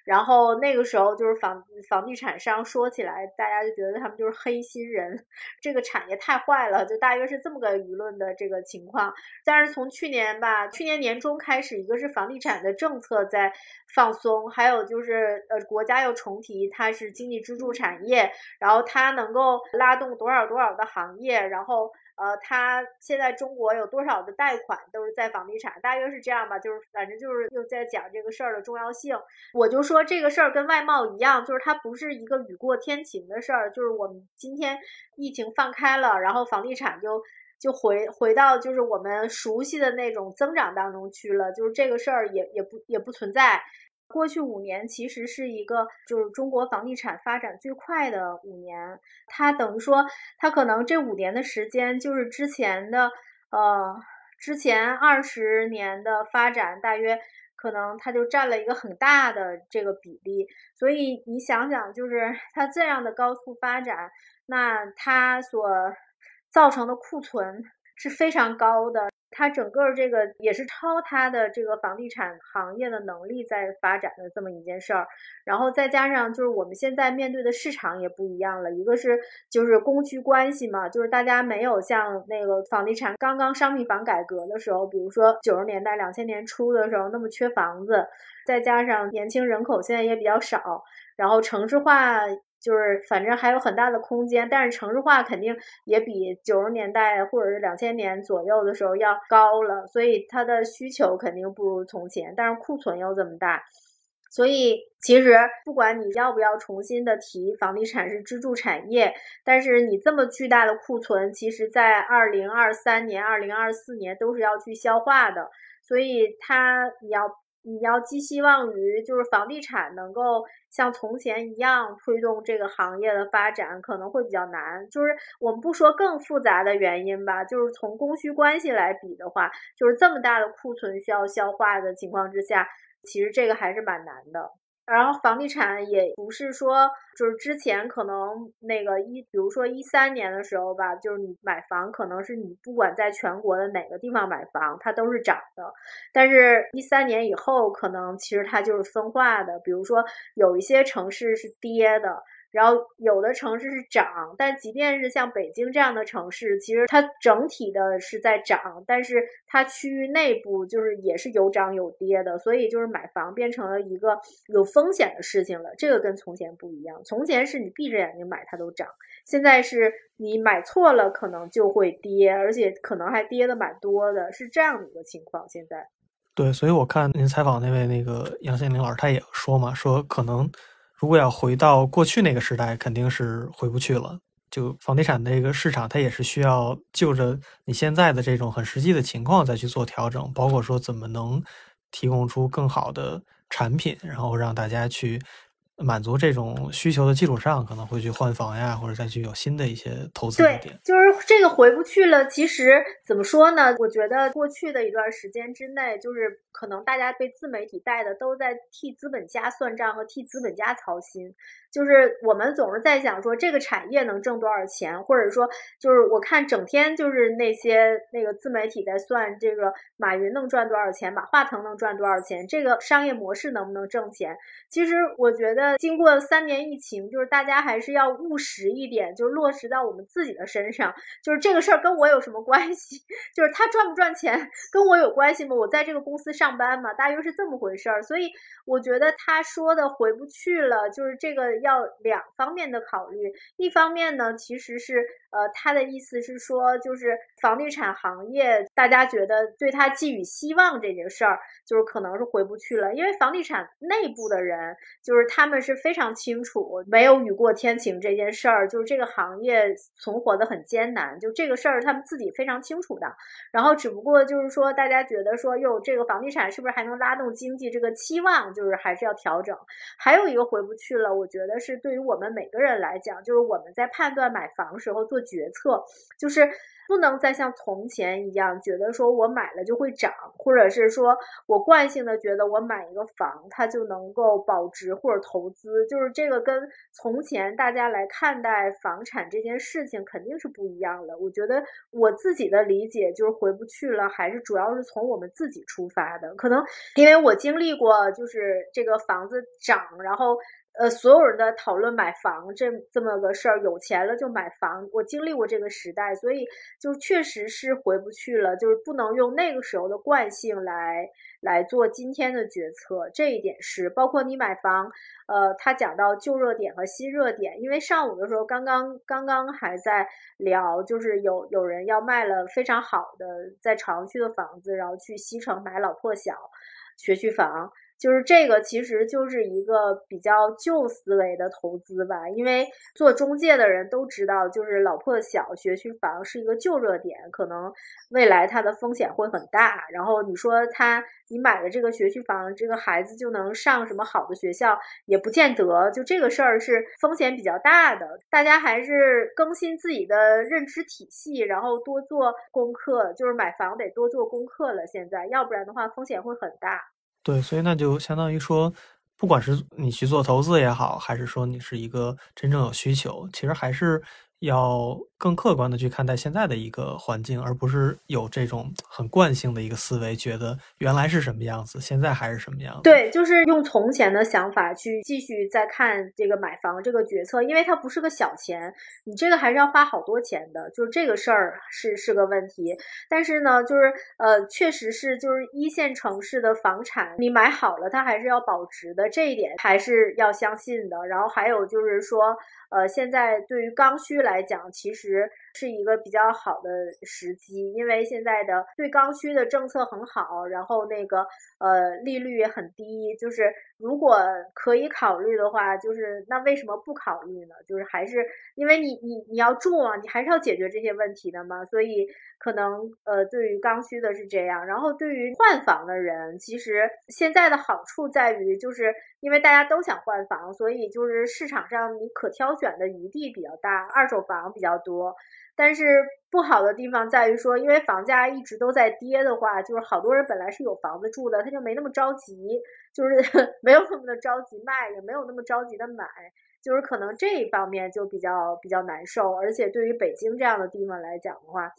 然后那个时候，就是房房地产商说起来，大家就觉得他们就是黑心人，这个产业太坏了，就大约是这么个舆论的这个情况。但是从去年吧，去年年中开始，一个是房地产的政策在放松，还有就是呃，国家又重提它是经济支柱产业，然后它能够拉动多少多少的行业，然后。呃，他现在中国有多少的贷款都是在房地产，大约是这样吧，就是反正就是又在讲这个事儿的重要性。我就说这个事儿跟外贸一样，就是它不是一个雨过天晴的事儿，就是我们今天疫情放开了，然后房地产就就回回到就是我们熟悉的那种增长当中去了，就是这个事儿也也不也不存在。过去五年其实是一个就是中国房地产发展最快的五年，它等于说它可能这五年的时间就是之前的呃之前二十年的发展大约可能它就占了一个很大的这个比例，所以你想想，就是 它这样的高速发展，那它所造成的库存是非常高的。它整个这个也是超它的这个房地产行业的能力在发展的这么一件事儿。然后再加上就是我们现在面对的市场也不一样了，一个是就是供需关系嘛，就是大家没有像那个房地产刚刚商品房改革的时候，比如说九十年代、两千年初的时候那么缺房子，再加上年轻人口现在也比较少，然后城市化就是反正还有很大的空间，但是城市化肯定也比九十年代或者是两千年左右的时候要高了，所以它的需求肯定不如从前，但是库存又这么大。所以，其实不管你要不要重新的提房地产是支柱产业，但是你这么巨大的库存，其实在二零二三年、二零二四年都是要去消化的。所以，它你要你要寄希望于就是房地产能够像从前一样推动这个行业的发展，可能会比较难。就是我们不说更复杂的原因吧，就是从供需关系来比的话，就是这么大的库存需要消化的情况之下。其实这个还是蛮难的，然后房地产也不是说就是之前可能那个一，比如说一三年的时候吧，就是你买房可能是你不管在全国的哪个地方买房，它都是涨的，但是一三年以后可能其实它就是分化的，比如说有一些城市是跌的。然后有的城市是涨，但即便是像北京这样的城市，其实它整体的是在涨，但是它区域内部就是也是有涨有跌的，所以就是买房变成了一个有风险的事情了。这个跟从前不一样，从前是你闭着眼睛买它都涨，现在是你买错了可能就会跌，而且可能还跌的蛮多的，是这样的一个情况。现在，对，所以我看您采访那位那个杨先林老师，他也说嘛，说可能。如果要回到过去那个时代，肯定是回不去了。就房地产这个市场，它也是需要就着你现在的这种很实际的情况再去做调整，包括说怎么能提供出更好的产品，然后让大家去。满足这种需求的基础上，可能会去换房呀，或者再去有新的一些投资点。就是这个回不去了。其实怎么说呢？我觉得过去的一段时间之内，就是可能大家被自媒体带的都在替资本家算账和替资本家操心。就是我们总是在想说这个产业能挣多少钱，或者说就是我看整天就是那些那个自媒体在算这个马云能赚多少钱，马化腾能赚多少钱，这个商业模式能不能挣钱？其实我觉得。经过三年疫情，就是大家还是要务实一点，就是落实到我们自己的身上。就是这个事儿跟我有什么关系？就是他赚不赚钱跟我有关系吗？我在这个公司上班嘛，大约是这么回事儿。所以我觉得他说的回不去了，就是这个要两方面的考虑。一方面呢，其实是呃他的意思是说，就是房地产行业，大家觉得对他寄予希望这件事儿，就是可能是回不去了，因为房地产内部的人，就是他们。是非常清楚，没有雨过天晴这件事儿，就是这个行业存活的很艰难，就这个事儿他们自己非常清楚的。然后只不过就是说，大家觉得说，哟，这个房地产是不是还能拉动经济？这个期望就是还是要调整。还有一个回不去了，我觉得是对于我们每个人来讲，就是我们在判断买房时候做决策，就是。不能再像从前一样觉得说我买了就会涨，或者是说我惯性的觉得我买一个房它就能够保值或者投资，就是这个跟从前大家来看待房产这件事情肯定是不一样的。我觉得我自己的理解就是回不去了，还是主要是从我们自己出发的。可能因为我经历过，就是这个房子涨，然后。呃，所有人的讨论买房这这么个事儿，有钱了就买房。我经历过这个时代，所以就确实是回不去了，就是不能用那个时候的惯性来来做今天的决策。这一点是，包括你买房，呃，他讲到旧热点和新热点，因为上午的时候刚刚刚刚还在聊，就是有有人要卖了非常好的在朝阳区的房子，然后去西城买老破小学区房。就是这个，其实就是一个比较旧思维的投资吧。因为做中介的人都知道，就是老破小学区房是一个旧热点，可能未来它的风险会很大。然后你说他，你买了这个学区房，这个孩子就能上什么好的学校，也不见得。就这个事儿是风险比较大的，大家还是更新自己的认知体系，然后多做功课。就是买房得多做功课了，现在要不然的话风险会很大。对，所以那就相当于说，不管是你去做投资也好，还是说你是一个真正有需求，其实还是要更客观的去看待现在的一个环境，而不是有这种很惯性的一个思维，觉得原来是什么样子，现在还是什么样子。对，就是用从前的想法去继续再看这个买房这个决策，因为它不是个小钱，你这个还是要花好多钱的，就是这个事儿是是个问题。但是呢，就是呃，确实是就是一线城市的房产，你买好了，它还是要保值的，这一点还是要相信的。然后还有就是说。呃，现在对于刚需来讲，其实是一个比较好的时机，因为现在的对刚需的政策很好，然后那个呃利率也很低，就是如果可以考虑的话，就是那为什么不考虑呢？就是还是因为你你你要住啊，你还是要解决这些问题的嘛，所以可能呃对于刚需的是这样，然后对于换房的人，其实现在的好处在于，就是因为大家都想换房，所以就是市场上你可挑。选的余地比较大，二手房比较多，但是不好的地方在于说，因为房价一直都在跌的话，就是好多人本来是有房子住的，他就没那么着急，就是 没有那么的着急卖，也没有那么着急的买，就是可能这一方面就比较比较难受。而且对于北京这样的地方来讲的话，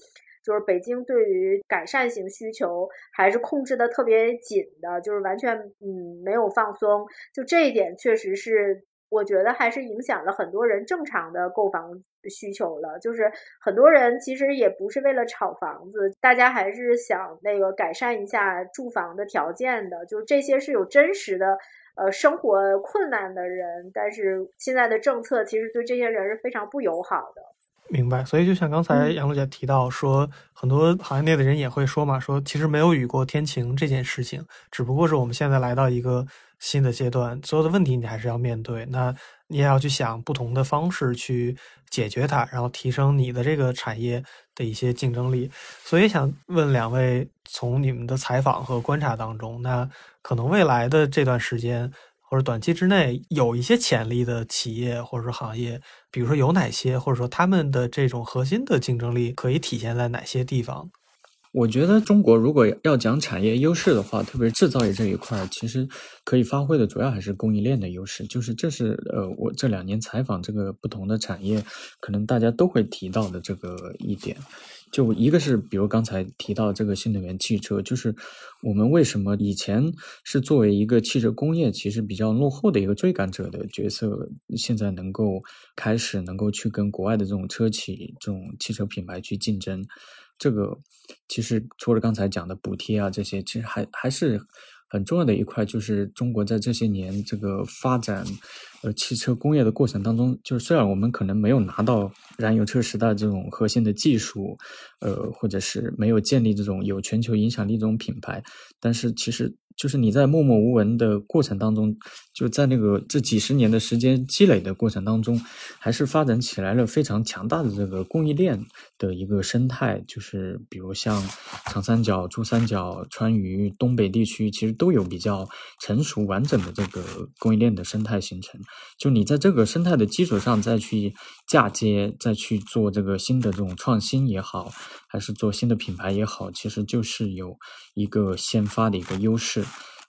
就是北京对于改善型需求还是控制的特别紧的，就是完全嗯没有放松，就这一点确实是。我觉得还是影响了很多人正常的购房需求了，就是很多人其实也不是为了炒房子，大家还是想那个改善一下住房的条件的，就这些是有真实的呃生活困难的人，但是现在的政策其实对这些人是非常不友好的。明白，所以就像刚才杨璐姐提到说，很多行业内的人也会说嘛，说其实没有雨过天晴这件事情，只不过是我们现在来到一个新的阶段，所有的问题你还是要面对，那你也要去想不同的方式去解决它，然后提升你的这个产业的一些竞争力。所以想问两位，从你们的采访和观察当中，那可能未来的这段时间。或者短期之内有一些潜力的企业或者说行业，比如说有哪些，或者说他们的这种核心的竞争力可以体现在哪些地方？我觉得中国如果要讲产业优势的话，特别是制造业这一块，其实可以发挥的主要还是供应链的优势。就是这是呃，我这两年采访这个不同的产业，可能大家都会提到的这个一点。就一个是，比如刚才提到这个新能源汽车，就是我们为什么以前是作为一个汽车工业其实比较落后的一个追赶者的角色，现在能够开始能够去跟国外的这种车企、这种汽车品牌去竞争，这个其实除了刚才讲的补贴啊这些，其实还还是。很重要的一块就是中国在这些年这个发展，呃，汽车工业的过程当中，就是虽然我们可能没有拿到燃油车时代这种核心的技术，呃，或者是没有建立这种有全球影响力这种品牌，但是其实。就是你在默默无闻的过程当中，就在那个这几十年的时间积累的过程当中，还是发展起来了非常强大的这个供应链的一个生态。就是比如像长三角、珠三角、川渝、东北地区，其实都有比较成熟完整的这个供应链的生态形成。就你在这个生态的基础上再去嫁接，再去做这个新的这种创新也好，还是做新的品牌也好，其实就是有一个先发的一个优势。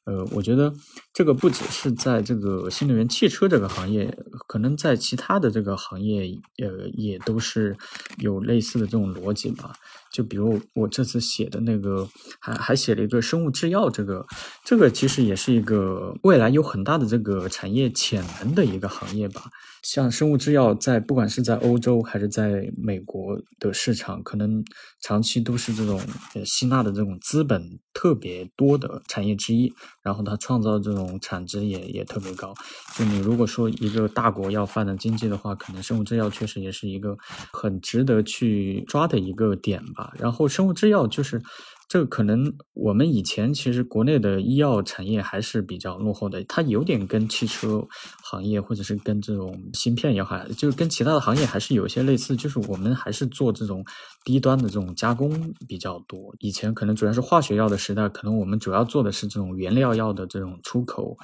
呃，我觉得这个不只是在这个新能源汽车这个行业，可能在其他的这个行业，呃，也都是有类似的这种逻辑吧。就比如我这次写的那个，还还写了一个生物制药，这个这个其实也是一个未来有很大的这个产业潜能的一个行业吧。像生物制药，在不管是在欧洲还是在美国的市场，可能长期都是这种吸纳的这种资本特别多的产业之一。然后它创造这种产值也也特别高。就你如果说一个大国要发展经济的话，可能生物制药确实也是一个很值得去抓的一个点。啊然后生物制药就是。这个可能我们以前其实国内的医药产业还是比较落后的，它有点跟汽车行业或者是跟这种芯片也好，就是跟其他的行业还是有一些类似，就是我们还是做这种低端的这种加工比较多。以前可能主要是化学药的时代，可能我们主要做的是这种原料药的这种出口。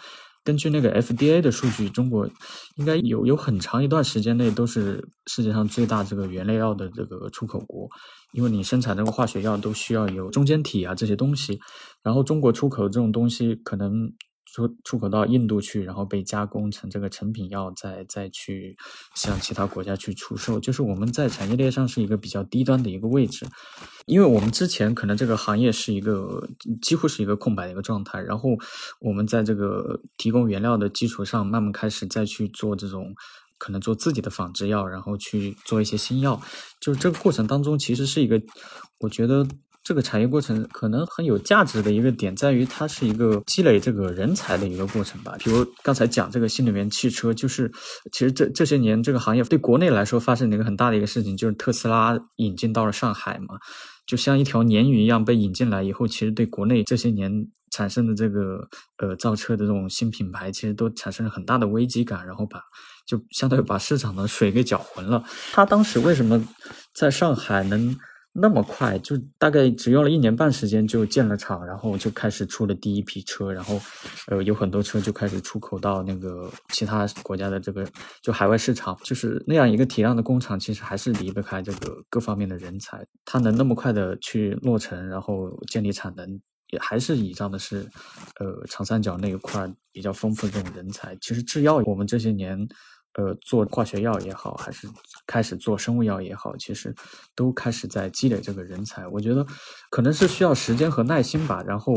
根据那个 FDA 的数据，中国应该有有很长一段时间内都是世界上最大这个原料药的这个出口国，因为你生产这个化学药都需要有中间体啊这些东西，然后中国出口这种东西可能出出口到印度去，然后被加工成这个成品药，再再去向其他国家去出售。就是我们在产业链上是一个比较低端的一个位置，因为我们之前可能这个行业是一个几乎是一个空白的一个状态，然后我们在这个提供原料的基础上，慢慢开始再去做这种。可能做自己的仿制药，然后去做一些新药，就是这个过程当中，其实是一个，我觉得这个产业过程可能很有价值的一个点，在于它是一个积累这个人才的一个过程吧。比如刚才讲这个新能源汽车，就是其实这这些年这个行业对国内来说发生了一个很大的一个事情，就是特斯拉引进到了上海嘛，就像一条鲶鱼一样被引进来以后，其实对国内这些年产生的这个呃造车的这种新品牌，其实都产生了很大的危机感，然后把。就相当于把市场的水给搅浑了。他当时为什么在上海能那么快？就大概只用了一年半时间就建了厂，然后就开始出了第一批车，然后呃有很多车就开始出口到那个其他国家的这个就海外市场。就是那样一个体量的工厂，其实还是离不开这个各方面的人才。他能那么快的去落成，然后建立产能，也还是倚仗的是呃长三角那一块比较丰富的这种人才。其实制药我们这些年。呃，做化学药也好，还是开始做生物药也好，其实都开始在积累这个人才。我觉得可能是需要时间和耐心吧。然后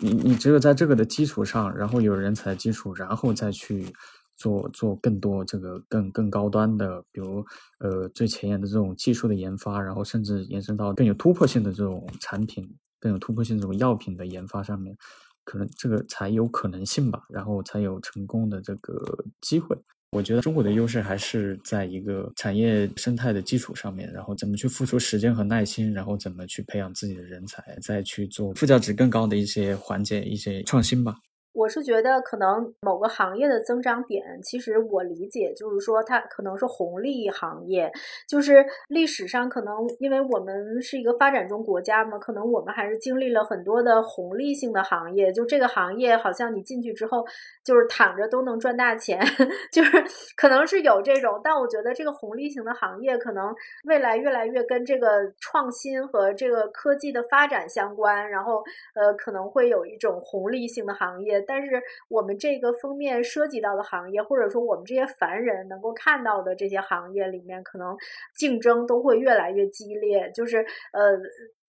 你你只有在这个的基础上，然后有人才基础，然后再去做做更多这个更更高端的，比如呃最前沿的这种技术的研发，然后甚至延伸到更有突破性的这种产品，更有突破性这种药品的研发上面，可能这个才有可能性吧。然后才有成功的这个机会。我觉得中国的优势还是在一个产业生态的基础上面，然后怎么去付出时间和耐心，然后怎么去培养自己的人才，再去做附加值更高的一些环节、一些创新吧。我是觉得，可能某个行业的增长点，其实我理解就是说，它可能是红利行业，就是历史上可能因为我们是一个发展中国家嘛，可能我们还是经历了很多的红利性的行业。就这个行业，好像你进去之后，就是躺着都能赚大钱，就是可能是有这种。但我觉得这个红利型的行业，可能未来越来越跟这个创新和这个科技的发展相关，然后呃，可能会有一种红利性的行业。但是我们这个封面涉及到的行业，或者说我们这些凡人能够看到的这些行业里面，可能竞争都会越来越激烈，就是呃。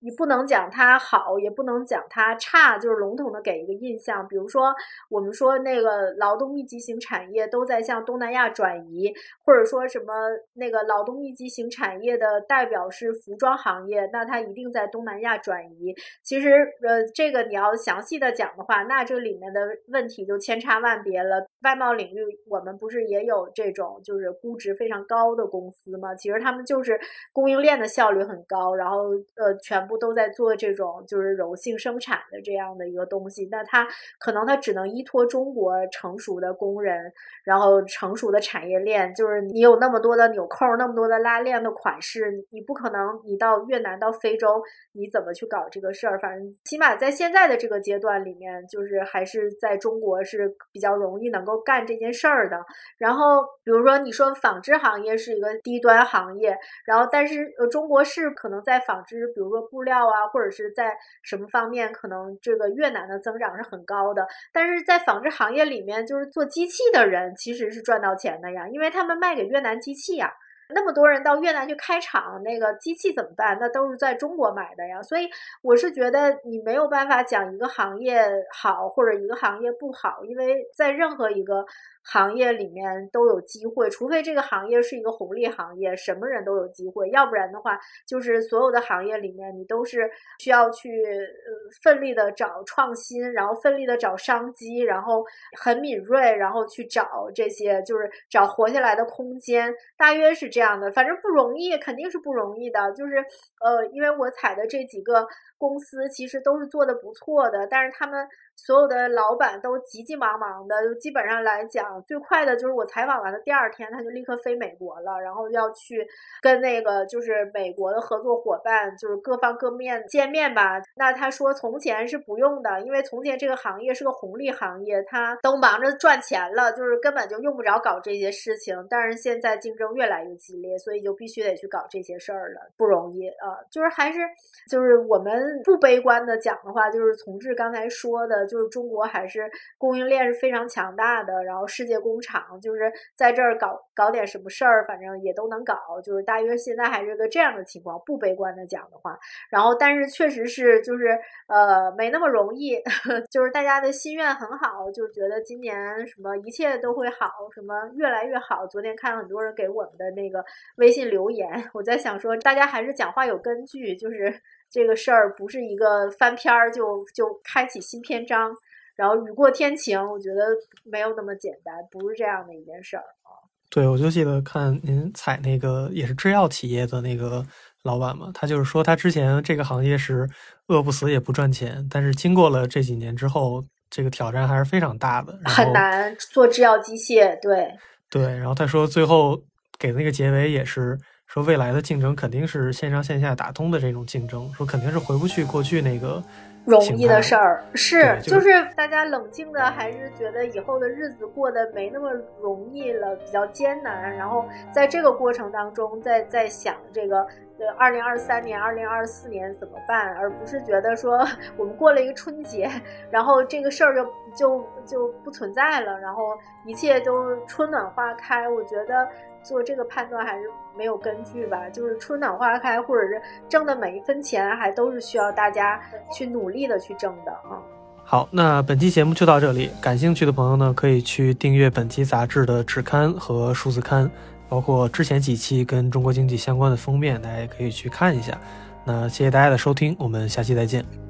你不能讲它好，也不能讲它差，就是笼统的给一个印象。比如说，我们说那个劳动密集型产业都在向东南亚转移，或者说什么那个劳动密集型产业的代表是服装行业，那它一定在东南亚转移。其实，呃，这个你要详细的讲的话，那这里面的问题就千差万别了。外贸领域，我们不是也有这种就是估值非常高的公司吗？其实他们就是供应链的效率很高，然后呃全。部都在做这种就是柔性生产的这样的一个东西，那它可能它只能依托中国成熟的工人，然后成熟的产业链，就是你有那么多的纽扣，那么多的拉链的款式，你不可能你到越南到非洲，你怎么去搞这个事儿？反正起码在现在的这个阶段里面，就是还是在中国是比较容易能够干这件事儿的。然后比如说你说纺织行业是一个低端行业，然后但是呃中国是可能在纺织，比如说。布塑料啊，或者是在什么方面，可能这个越南的增长是很高的。但是在纺织行业里面，就是做机器的人其实是赚到钱的呀，因为他们卖给越南机器呀。那么多人到越南去开厂，那个机器怎么办？那都是在中国买的呀。所以我是觉得你没有办法讲一个行业好或者一个行业不好，因为在任何一个。行业里面都有机会，除非这个行业是一个红利行业，什么人都有机会；要不然的话，就是所有的行业里面，你都是需要去呃奋力的找创新，然后奋力的找商机，然后很敏锐，然后去找这些，就是找活下来的空间，大约是这样的。反正不容易，肯定是不容易的。就是呃，因为我踩的这几个公司，其实都是做的不错的，但是他们。所有的老板都急急忙忙的，就基本上来讲，最快的就是我采访完的第二天，他就立刻飞美国了，然后要去跟那个就是美国的合作伙伴，就是各方各面见面吧。那他说从前是不用的，因为从前这个行业是个红利行业，他都忙着赚钱了，就是根本就用不着搞这些事情。但是现在竞争越来越激烈，所以就必须得去搞这些事儿了，不容易啊。就是还是就是我们不悲观的讲的话，就是从志刚才说的，就是中国还是供应链是非常强大的，然后世界工厂就是在这儿搞搞点什么事儿，反正也都能搞，就是大约现在还是个这样的情况。不悲观的讲的话，然后但是确实是就是呃没那么容易，就是大家的心愿很好，就觉得今年什么一切都会好，什么越来越好。昨天看很多人给我们的那个微信留言，我在想说大家还是讲话有根据，就是这个事儿不是一个翻篇儿就就开启新篇章，然后雨过天晴，我觉得没有那么简单，不是这样的一件事儿啊。对，我就记得看您采那个也是制药企业的那个。老板嘛，他就是说，他之前这个行业是饿不死也不赚钱，但是经过了这几年之后，这个挑战还是非常大的，很难做制药机械。对对，然后他说，最后给那个结尾也是说，未来的竞争肯定是线上线下打通的这种竞争，说肯定是回不去过去那个。容易的事儿是，就是大家冷静的，还是觉得以后的日子过得没那么容易了，比较艰难。然后在这个过程当中，在在想这个呃，二零二三年、二零二四年怎么办，而不是觉得说 我们过了一个春节，然后这个事儿就就就不存在了，然后一切都春暖花开。我觉得。做这个判断还是没有根据吧，就是春暖花开，或者是挣的每一分钱，还都是需要大家去努力的去挣的啊。好，那本期节目就到这里，感兴趣的朋友呢，可以去订阅本期杂志的纸刊和数字刊，包括之前几期跟中国经济相关的封面，大家也可以去看一下。那谢谢大家的收听，我们下期再见。